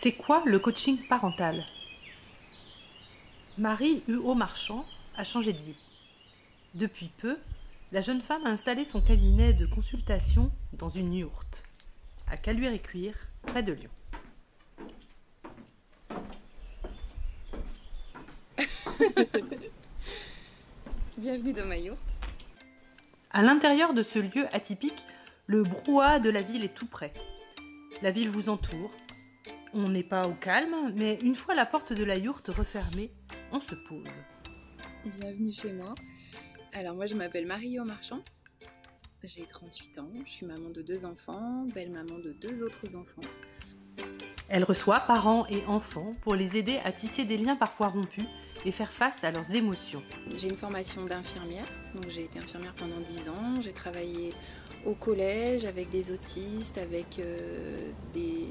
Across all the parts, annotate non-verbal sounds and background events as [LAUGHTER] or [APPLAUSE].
C'est quoi le coaching parental? Marie Huot Marchand a changé de vie. Depuis peu, la jeune femme a installé son cabinet de consultation dans une yourte, à Caluire-et-Cuire, près de Lyon. [LAUGHS] Bienvenue dans ma yourte. À l'intérieur de ce lieu atypique, le brouhaha de la ville est tout près. La ville vous entoure. On n'est pas au calme, mais une fois la porte de la yourte refermée, on se pose. Bienvenue chez moi. Alors moi je m'appelle Marie Marchand. J'ai 38 ans, je suis maman de deux enfants, belle maman de deux autres enfants. Elle reçoit parents et enfants pour les aider à tisser des liens parfois rompus et faire face à leurs émotions. J'ai une formation d'infirmière, donc j'ai été infirmière pendant 10 ans, j'ai travaillé au collège avec des autistes, avec euh, des,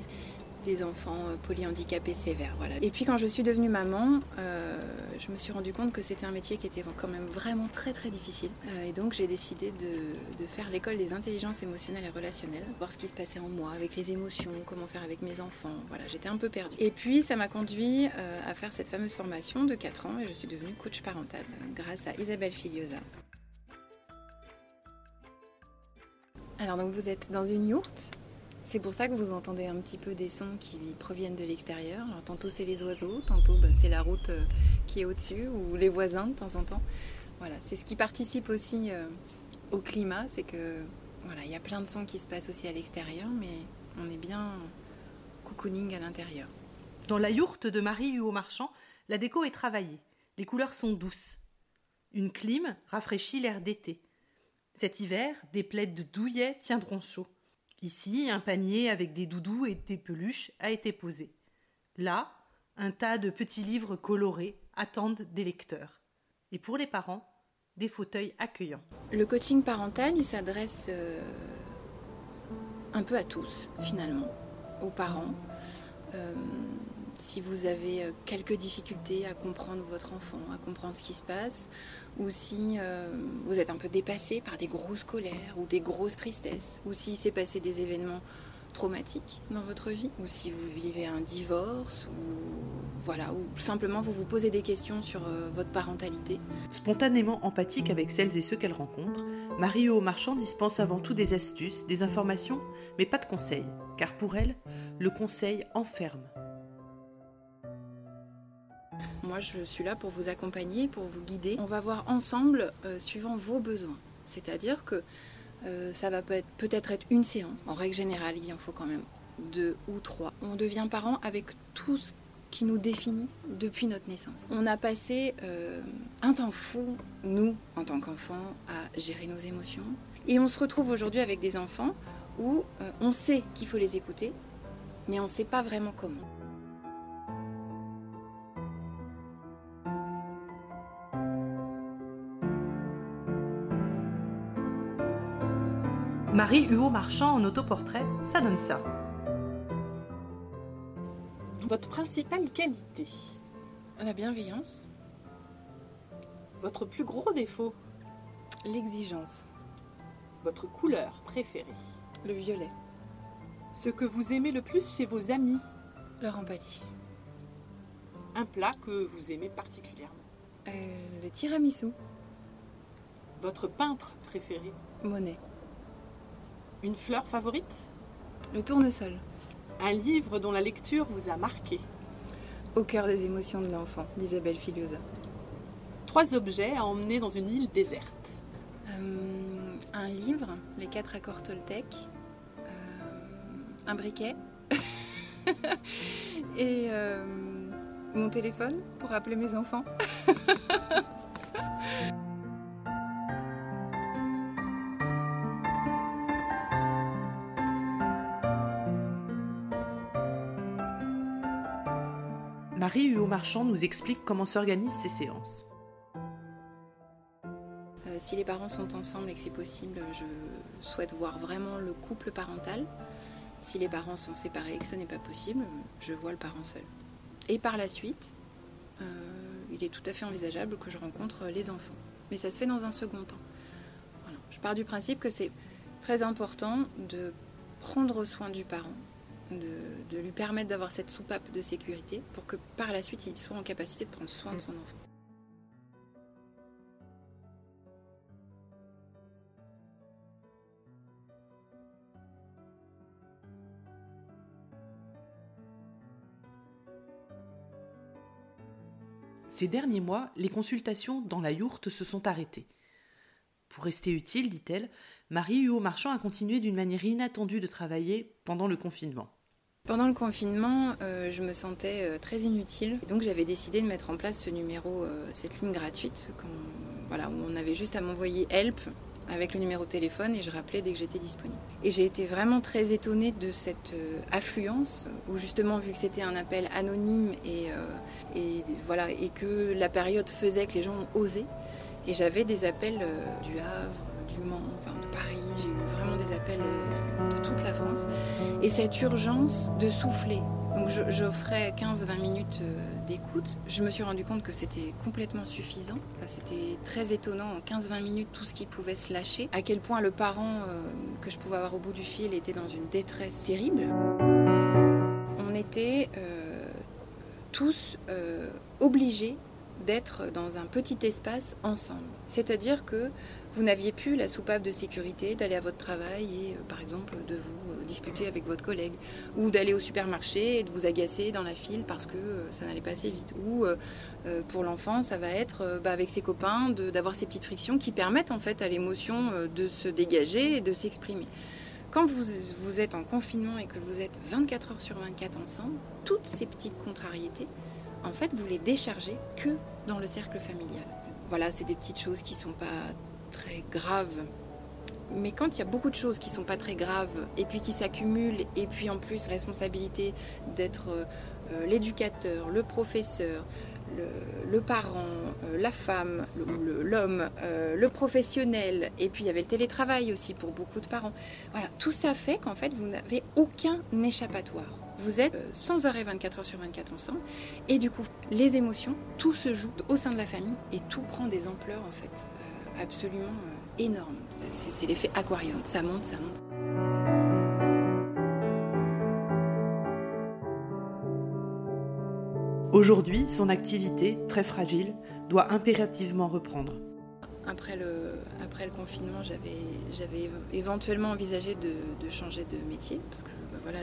des enfants euh, polyhandicapés sévères. Voilà. Et puis quand je suis devenue maman, euh, je me suis rendu compte que c'était un métier qui était quand même vraiment très très difficile. Euh, et donc j'ai décidé de, faire l'école des intelligences émotionnelles et relationnelles, voir ce qui se passait en moi avec les émotions, comment faire avec mes enfants. Voilà, j'étais un peu perdue. Et puis ça m'a conduit à faire cette fameuse formation de 4 ans et je suis devenue coach parental grâce à Isabelle Filiosa. Alors donc vous êtes dans une yourte c'est pour ça que vous entendez un petit peu des sons qui proviennent de l'extérieur. Tantôt c'est les oiseaux, tantôt bah, c'est la route euh, qui est au-dessus ou les voisins de temps en temps. Voilà, c'est ce qui participe aussi euh, au climat, c'est que voilà, il y a plein de sons qui se passent aussi à l'extérieur, mais on est bien cocooning à l'intérieur. Dans la yourte de Marie Huot Marchand, la déco est travaillée. Les couleurs sont douces. Une clim rafraîchit l'air d'été. Cet hiver, des plaides de douillet tiendront chaud. Ici, un panier avec des doudous et des peluches a été posé. Là, un tas de petits livres colorés attendent des lecteurs. Et pour les parents, des fauteuils accueillants. Le coaching parental, s'adresse euh, un peu à tous, finalement, aux parents. Euh, si vous avez euh, quelques difficultés à comprendre votre enfant, à comprendre ce qui se passe, ou si euh, vous êtes un peu dépassé par des grosses colères ou des grosses tristesses, ou s'il s'est passé des événements traumatiques dans votre vie, ou si vous vivez un divorce, ou voilà, ou simplement vous vous posez des questions sur euh, votre parentalité. Spontanément empathique avec celles et ceux qu'elle rencontre, Marie-O Marchand dispense avant tout des astuces, des informations, mais pas de conseils, car pour elle, le conseil enferme. Moi, je suis là pour vous accompagner, pour vous guider. On va voir ensemble euh, suivant vos besoins. C'est-à-dire que euh, ça va peut-être être une séance. En règle générale, il en faut quand même deux ou trois. On devient parent avec tout ce qui nous définit depuis notre naissance. On a passé euh, un temps fou, nous, en tant qu'enfants, à gérer nos émotions. Et on se retrouve aujourd'hui avec des enfants où on sait qu'il faut les écouter, mais on ne sait pas vraiment comment. Marie Huot Marchand en autoportrait, ça donne ça. Votre principale qualité La bienveillance. Votre plus gros défaut L'exigence. Votre couleur préférée Le violet. Ce que vous aimez le plus chez vos amis Leur empathie. Un plat que vous aimez particulièrement euh, Le tiramisu. Votre peintre préféré Monet. Une fleur favorite Le tournesol. Un livre dont la lecture vous a marqué Au cœur des émotions de l'enfant, d'Isabelle Filiosa. Trois objets à emmener dans une île déserte. Euh, un livre, Les quatre accords Toltec. Euh, un briquet. [LAUGHS] Et euh, mon téléphone pour appeler mes enfants. [LAUGHS] Marie Huot Marchand nous explique comment s'organisent ces séances. Euh, si les parents sont ensemble et que c'est possible, je souhaite voir vraiment le couple parental. Si les parents sont séparés et que ce n'est pas possible, je vois le parent seul. Et par la suite, euh, il est tout à fait envisageable que je rencontre les enfants. Mais ça se fait dans un second temps. Je pars du principe que c'est très important de prendre soin du parent, de, lui permettre d'avoir cette soupape de sécurité pour que par la suite il soit en capacité de prendre soin de son enfant. Ces derniers mois, les consultations dans la yourte se sont arrêtées. Pour rester utile, dit-elle, Marie Huot Marchand a continué d'une manière inattendue de travailler pendant le confinement. Pendant le confinement, euh, je me sentais euh, très inutile. Donc j'avais décidé de mettre en place ce numéro, euh, cette ligne gratuite, où on avait juste à m'envoyer Help avec le numéro de téléphone et je rappelais dès que j'étais disponible. Et j'ai été vraiment très étonnée de cette affluence où justement vu que c'était un appel anonyme et, voilà et que la période faisait que les gens ont osé et j'avais des appels du Havre, du Mans, enfin, de Paris, j'ai eu vraiment des appels de toute la France et cette urgence de souffler. Donc j'offrais 15-20 minutes d'écoute. Je me suis rendu compte que c'était complètement suffisant. c'était très étonnant en 15-20 minutes tout ce qui pouvait se lâcher. À quel point le parent euh, que je pouvais avoir au bout du fil était dans une détresse terrible. On était euh, tous euh, obligés d'être dans un petit espace ensemble. C'est-à-dire que vous n'aviez plus la soupape de sécurité d'aller à votre travail et, euh, par exemple, de vous euh, disputer avec votre collègue, ou d'aller au supermarché et de vous agacer dans la file parce que euh, ça n'allait pas assez vite. Ou pour l'enfant, ça va être bah, avec ses copains d'avoir ces petites frictions qui permettent en fait à l'émotion de se dégager et de s'exprimer. Quand vous, vous êtes en confinement et que vous êtes 24 heures sur 24 ensemble, toutes ces petites contrariétés, en fait, vous les déchargez que dans le cercle familial. Voilà, c'est des petites choses qui sont pas très grave. Mais quand il y a beaucoup de choses qui sont pas très graves et puis qui s'accumulent et puis en plus responsabilité d'être euh, l'éducateur, le professeur, le, parent, euh, la femme, l'homme, euh, le, professionnel, et puis il y avait le télétravail aussi pour beaucoup de parents. Voilà, tout ça fait qu'en fait vous n'avez aucun échappatoire. Vous êtes sans arrêt 24 heures sur 24 ensemble, et du coup les émotions, tout se joue au sein de la famille et tout prend des ampleurs en fait absolument euh, énorme. C'est l'effet aquarium. Ça monte, ça monte. Aujourd'hui, son activité, très fragile, doit impérativement reprendre. Après le, après le confinement, j'avais éventuellement envisagé de, changer de métier, parce que bah, voilà,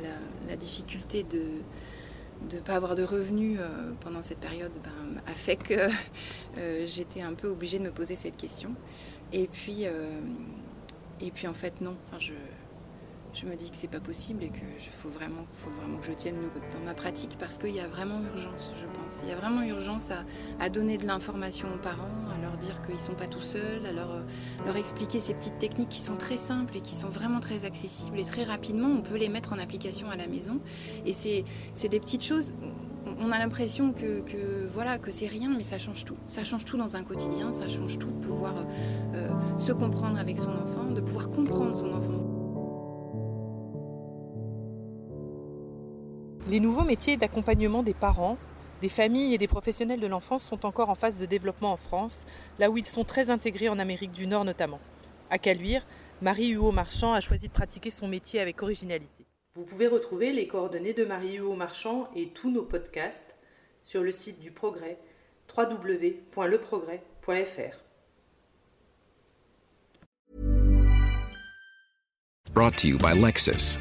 la difficulté de, de ne pas avoir de revenus euh, pendant cette période ben, a fait que [LAUGHS] euh, j'étais un peu obligée de me poser cette question. Et puis, euh, et puis en fait, non. Enfin, je, je me dis que c'est pas possible et que faut vraiment, faut vraiment que je tienne dans ma pratique parce qu'il y a vraiment urgence, je pense. Il y a vraiment urgence à, donner de l'information aux parents, à leur dire qu'ils sont pas tout seuls, à leur, leur expliquer ces petites techniques qui sont très simples et qui sont vraiment très accessibles et très rapidement on peut les mettre en application à la maison. Et c'est, des petites choses on a l'impression que, voilà que c'est rien, mais ça change tout. Ça change tout dans un quotidien, ça change tout de pouvoir euh, se comprendre avec son enfant, de pouvoir comprendre son enfant. Les nouveaux métiers d'accompagnement des parents, des familles et des professionnels de l'enfance sont encore en phase de développement en France, là où ils sont très intégrés en Amérique du Nord notamment. À Caluire, Marie Huot Marchand a choisi de pratiquer son métier avec originalité. Vous pouvez retrouver les coordonnées de Marie Huot Marchand et tous nos podcasts sur le site du Progrès www.leprogrès.fr. Brought to you by Lexus.